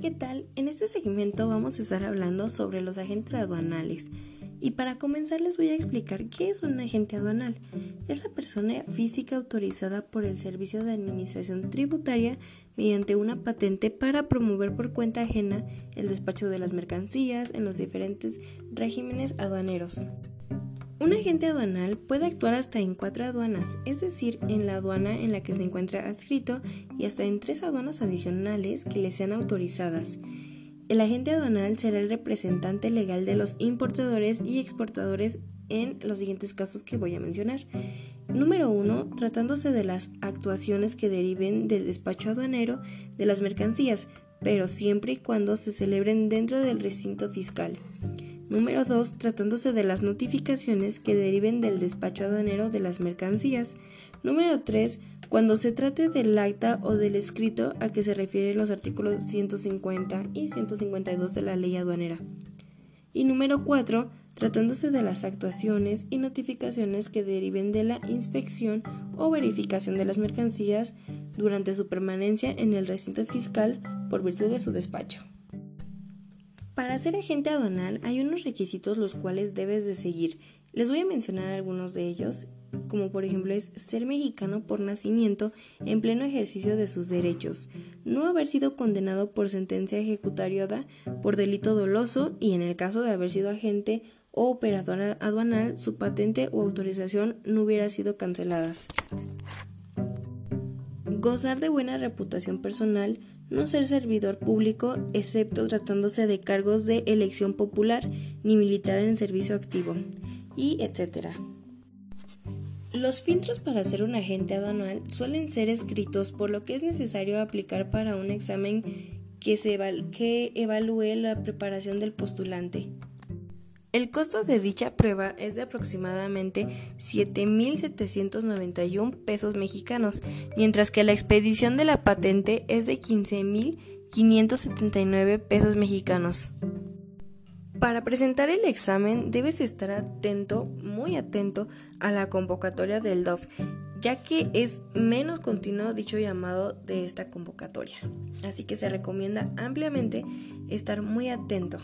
¿qué tal? En este segmento vamos a estar hablando sobre los agentes aduanales. Y para comenzar les voy a explicar qué es un agente aduanal. Es la persona física autorizada por el Servicio de Administración Tributaria mediante una patente para promover por cuenta ajena el despacho de las mercancías en los diferentes regímenes aduaneros. Un agente aduanal puede actuar hasta en cuatro aduanas, es decir, en la aduana en la que se encuentra adscrito y hasta en tres aduanas adicionales que le sean autorizadas. El agente aduanal será el representante legal de los importadores y exportadores en los siguientes casos que voy a mencionar. Número 1. Tratándose de las actuaciones que deriven del despacho aduanero de las mercancías, pero siempre y cuando se celebren dentro del recinto fiscal. Número 2. Tratándose de las notificaciones que deriven del despacho aduanero de las mercancías. Número 3. Cuando se trate del acta o del escrito a que se refieren los artículos 150 y 152 de la ley aduanera. Y número 4. Tratándose de las actuaciones y notificaciones que deriven de la inspección o verificación de las mercancías durante su permanencia en el recinto fiscal por virtud de su despacho. Para ser agente aduanal hay unos requisitos los cuales debes de seguir. Les voy a mencionar algunos de ellos, como por ejemplo es ser mexicano por nacimiento en pleno ejercicio de sus derechos, no haber sido condenado por sentencia ejecutariada por delito doloso y en el caso de haber sido agente o operador aduanal, su patente o autorización no hubiera sido canceladas. Gozar de buena reputación personal, no ser servidor público, excepto tratándose de cargos de elección popular, ni militar en servicio activo, y etc. Los filtros para ser un agente aduanal suelen ser escritos, por lo que es necesario aplicar para un examen que, evalúe la preparación del postulante. El costo de dicha prueba es de aproximadamente 7.791 pesos mexicanos, mientras que la expedición de la patente es de 15.579 pesos mexicanos. Para presentar el examen debes estar atento, muy atento, a la convocatoria del DOF, ya que es menos continuo dicho llamado de esta convocatoria. Así que se recomienda ampliamente estar muy atento.